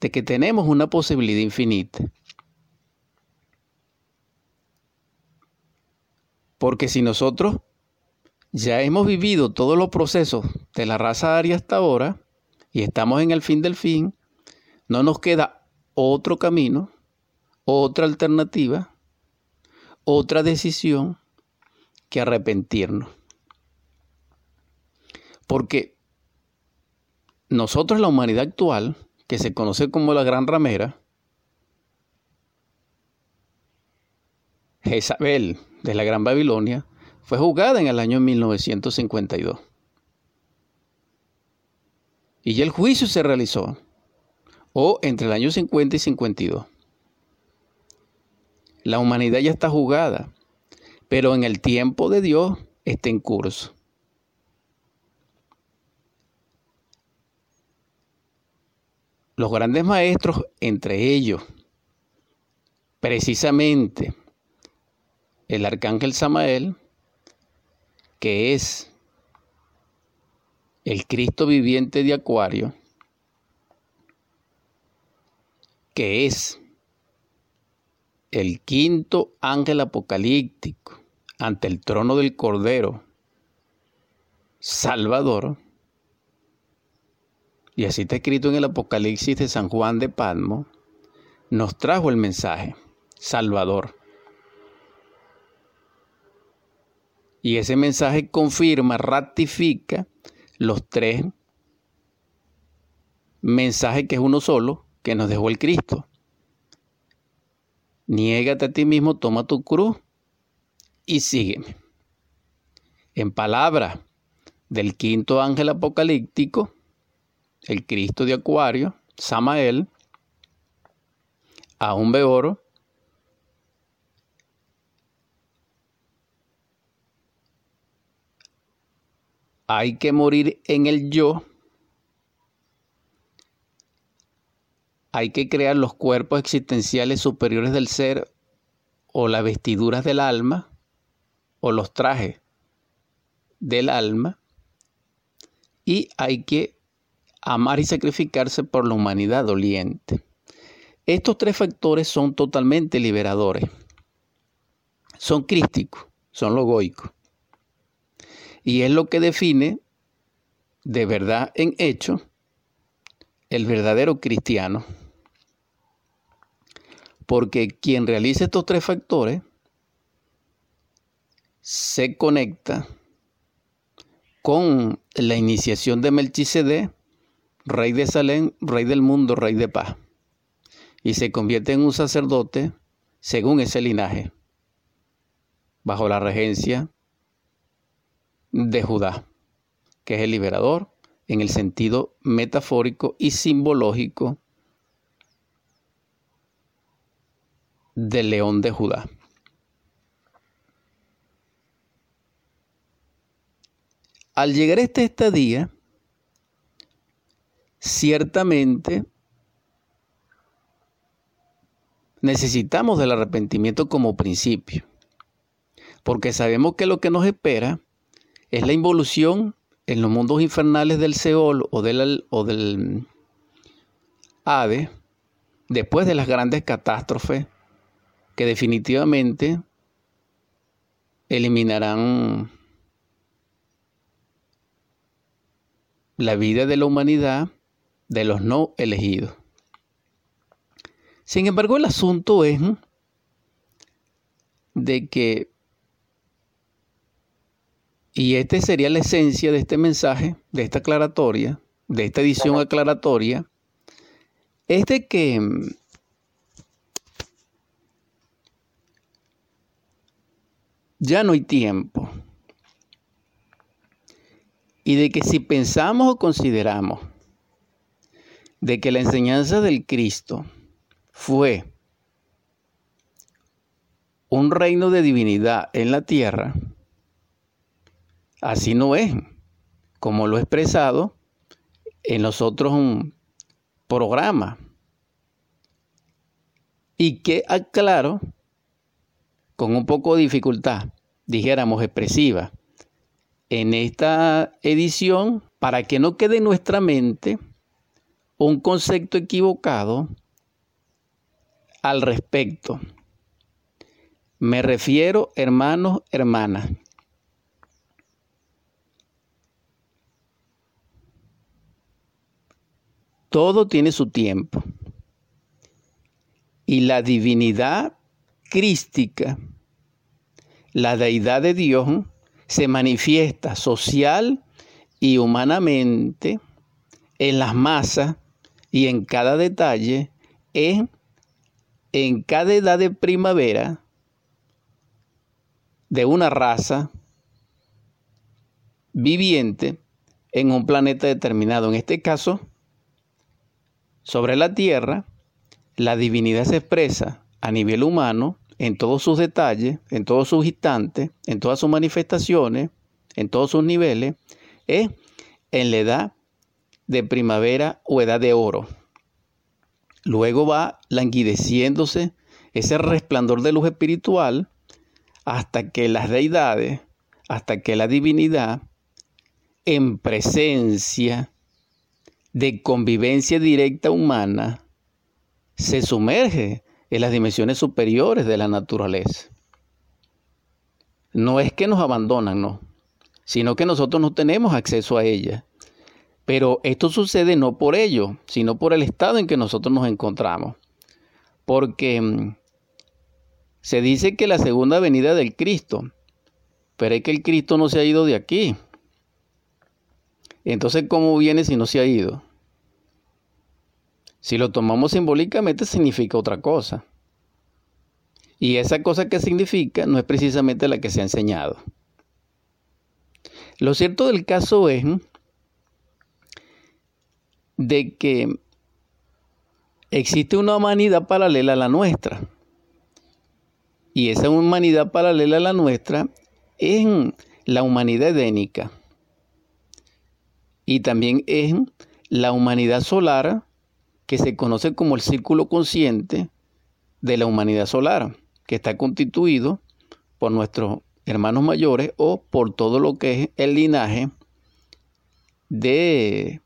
de que tenemos una posibilidad infinita. Porque si nosotros ya hemos vivido todos los procesos de la raza aria hasta ahora y estamos en el fin del fin, no nos queda otro camino, otra alternativa, otra decisión que arrepentirnos. Porque nosotros, la humanidad actual, que se conoce como la Gran Ramera, Jezabel de la Gran Babilonia, fue juzgada en el año 1952. Y ya el juicio se realizó, o entre el año 50 y 52. La humanidad ya está juzgada, pero en el tiempo de Dios está en curso. Los grandes maestros, entre ellos, precisamente el arcángel Samael, que es el Cristo viviente de Acuario, que es el quinto ángel apocalíptico ante el trono del Cordero, Salvador, y así está escrito en el Apocalipsis de San Juan de Padmo, nos trajo el mensaje, Salvador. Y ese mensaje confirma, ratifica los tres mensajes que es uno solo que nos dejó el Cristo. Niégate a ti mismo, toma tu cruz y sígueme. En palabra del quinto ángel apocalíptico, el Cristo de Acuario, Samael, aún oro, hay que morir en el yo, hay que crear los cuerpos existenciales superiores del ser o las vestiduras del alma o los trajes del alma y hay que amar y sacrificarse por la humanidad doliente. Estos tres factores son totalmente liberadores. Son crísticos, son logoicos. Y es lo que define de verdad en hecho el verdadero cristiano. Porque quien realiza estos tres factores se conecta con la iniciación de Melchizedek, rey de Salem, rey del mundo, rey de paz. Y se convierte en un sacerdote según ese linaje, bajo la regencia de Judá, que es el liberador en el sentido metafórico y simbológico del león de Judá. Al llegar a este estadía, ciertamente necesitamos del arrepentimiento como principio, porque sabemos que lo que nos espera es la involución en los mundos infernales del Seol o del, o del después de las grandes catástrofes que definitivamente eliminarán la vida de la humanidad de los no elegidos. Sin embargo, el asunto es de que y esta sería la esencia de este mensaje, de esta aclaratoria, de esta edición aclaratoria, es de que ya no hay tiempo. Y de que si pensamos o consideramos de que la enseñanza del Cristo fue un reino de divinidad en la tierra, Así no es, como lo he expresado en los otros programas. Y que aclaro, con un poco de dificultad, dijéramos expresiva, en esta edición, para que no quede en nuestra mente un concepto equivocado al respecto. Me refiero, hermanos, hermanas. Todo tiene su tiempo. Y la divinidad crística, la deidad de Dios, se manifiesta social y humanamente en las masas y en cada detalle, en, en cada edad de primavera de una raza viviente en un planeta determinado. En este caso, sobre la Tierra, la divinidad se expresa a nivel humano en todos sus detalles, en todos sus instantes, en todas sus manifestaciones, en todos sus niveles, es en la edad de primavera o edad de oro. Luego va languideciéndose ese resplandor de luz espiritual hasta que las deidades, hasta que la divinidad, en presencia de convivencia directa humana, se sumerge en las dimensiones superiores de la naturaleza. No es que nos abandonan, no, sino que nosotros no tenemos acceso a ella. Pero esto sucede no por ello, sino por el estado en que nosotros nos encontramos. Porque mm, se dice que la segunda venida del Cristo, pero es que el Cristo no se ha ido de aquí. Entonces, ¿cómo viene si no se ha ido? Si lo tomamos simbólicamente, significa otra cosa. Y esa cosa que significa no es precisamente la que se ha enseñado. Lo cierto del caso es de que existe una humanidad paralela a la nuestra. Y esa humanidad paralela a la nuestra es la humanidad edénica. Y también es la humanidad solar que se conoce como el círculo consciente de la humanidad solar, que está constituido por nuestros hermanos mayores o por todo lo que es el linaje de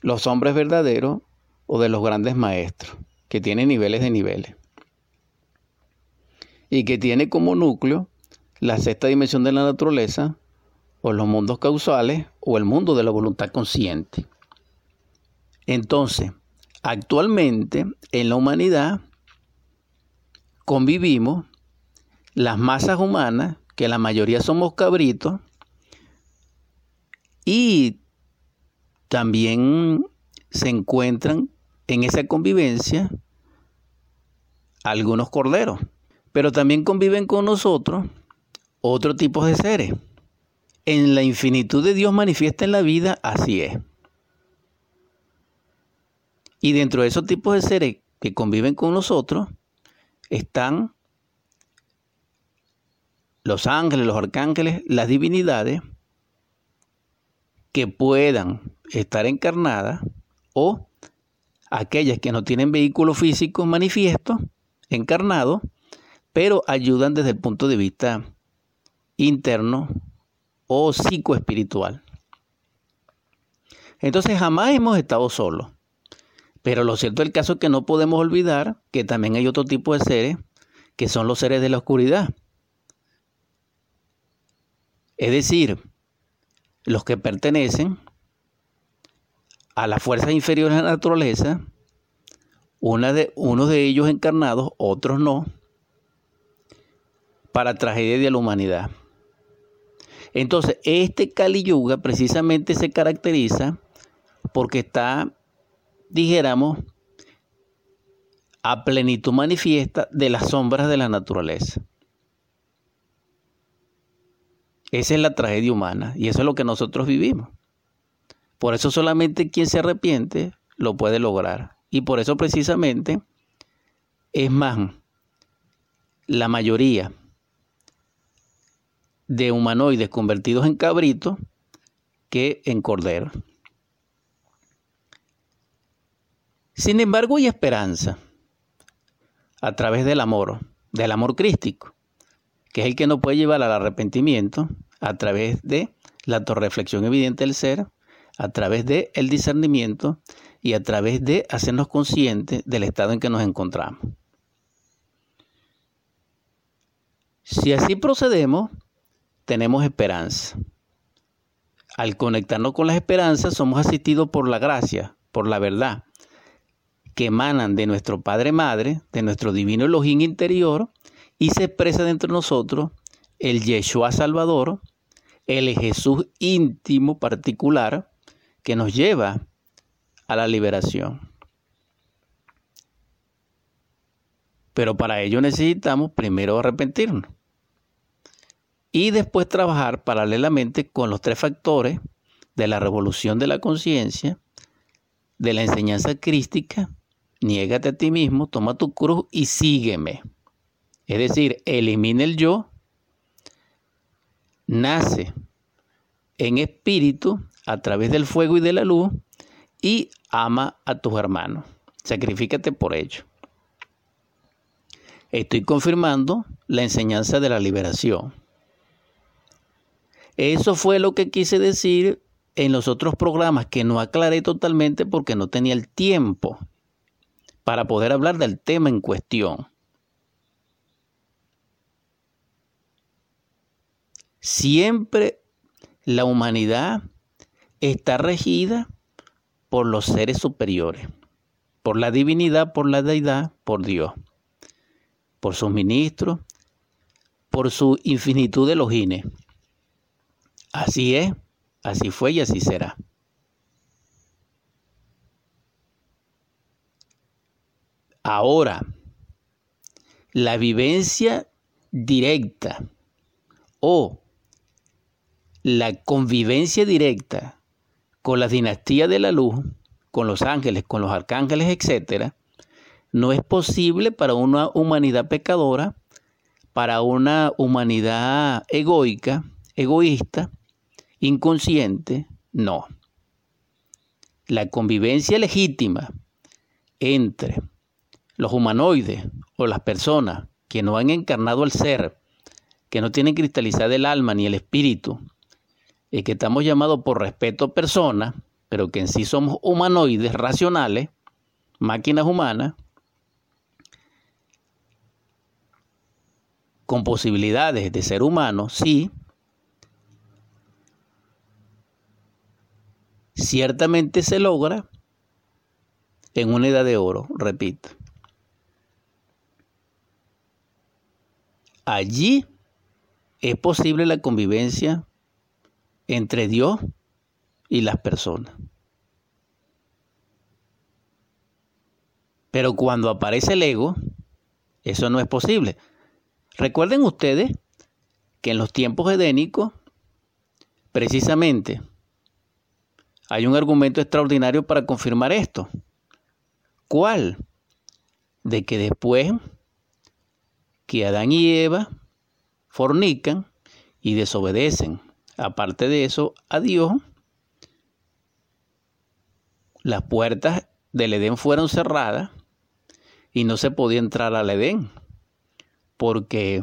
los hombres verdaderos o de los grandes maestros, que tienen niveles de niveles y que tiene como núcleo la sexta dimensión de la naturaleza, o los mundos causales, o el mundo de la voluntad consciente. Entonces, actualmente en la humanidad convivimos las masas humanas, que la mayoría somos cabritos, y también se encuentran en esa convivencia algunos corderos. Pero también conviven con nosotros otro tipo de seres. En la infinitud de Dios manifiesta en la vida, así es. Y dentro de esos tipos de seres que conviven con nosotros están los ángeles, los arcángeles, las divinidades que puedan estar encarnadas o aquellas que no tienen vehículo físico manifiesto, encarnado, pero ayudan desde el punto de vista interno o psicoespiritual. Entonces jamás hemos estado solos. Pero lo cierto del caso es que no podemos olvidar que también hay otro tipo de seres que son los seres de la oscuridad. Es decir, los que pertenecen a las fuerzas inferiores de la naturaleza, de, unos de ellos encarnados, otros no, para tragedia de la humanidad. Entonces, este Kali Yuga precisamente se caracteriza porque está, dijéramos, a plenitud manifiesta de las sombras de la naturaleza. Esa es la tragedia humana y eso es lo que nosotros vivimos. Por eso solamente quien se arrepiente lo puede lograr. Y por eso precisamente es más, la mayoría de humanoides convertidos en cabritos que en corderos. Sin embargo, hay esperanza a través del amor, del amor crístico, que es el que nos puede llevar al arrepentimiento a través de la autorreflexión evidente del ser, a través del el discernimiento y a través de hacernos conscientes del estado en que nos encontramos. Si así procedemos, tenemos esperanza. Al conectarnos con las esperanzas, somos asistidos por la gracia, por la verdad, que emanan de nuestro Padre Madre, de nuestro divino Elohim interior, y se expresa dentro de nosotros el Yeshua Salvador, el Jesús íntimo particular, que nos lleva a la liberación. Pero para ello necesitamos primero arrepentirnos y después trabajar paralelamente con los tres factores de la revolución de la conciencia, de la enseñanza crística, niégate a ti mismo, toma tu cruz y sígueme. Es decir, elimina el yo, nace en espíritu a través del fuego y de la luz y ama a tus hermanos. Sacrifícate por ello. Estoy confirmando la enseñanza de la liberación. Eso fue lo que quise decir en los otros programas que no aclaré totalmente porque no tenía el tiempo para poder hablar del tema en cuestión. Siempre la humanidad está regida por los seres superiores, por la divinidad, por la deidad, por Dios, por sus ministros, por su infinitud de logines. Así es, así fue y así será. Ahora, la vivencia directa o la convivencia directa con la dinastía de la luz, con los ángeles, con los arcángeles, etc., no es posible para una humanidad pecadora, para una humanidad egoica, egoísta, inconsciente, no. La convivencia legítima entre los humanoides o las personas que no han encarnado al ser, que no tienen cristalizada el alma ni el espíritu, y que estamos llamados por respeto personas, pero que en sí somos humanoides racionales, máquinas humanas, con posibilidades de ser humanos, sí, ciertamente se logra en una edad de oro, repito. Allí es posible la convivencia entre Dios y las personas. Pero cuando aparece el ego, eso no es posible. Recuerden ustedes que en los tiempos edénicos, precisamente, hay un argumento extraordinario para confirmar esto. ¿Cuál? De que después que Adán y Eva fornican y desobedecen, aparte de eso, a Dios, las puertas del Edén fueron cerradas y no se podía entrar al Edén, porque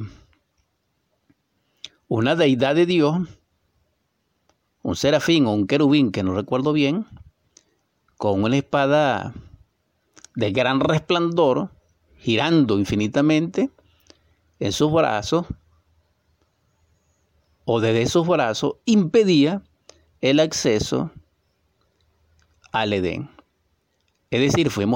una deidad de Dios un serafín o un querubín, que no recuerdo bien, con una espada de gran resplandor, girando infinitamente en sus brazos, o desde sus brazos, impedía el acceso al Edén. Es decir, fuimos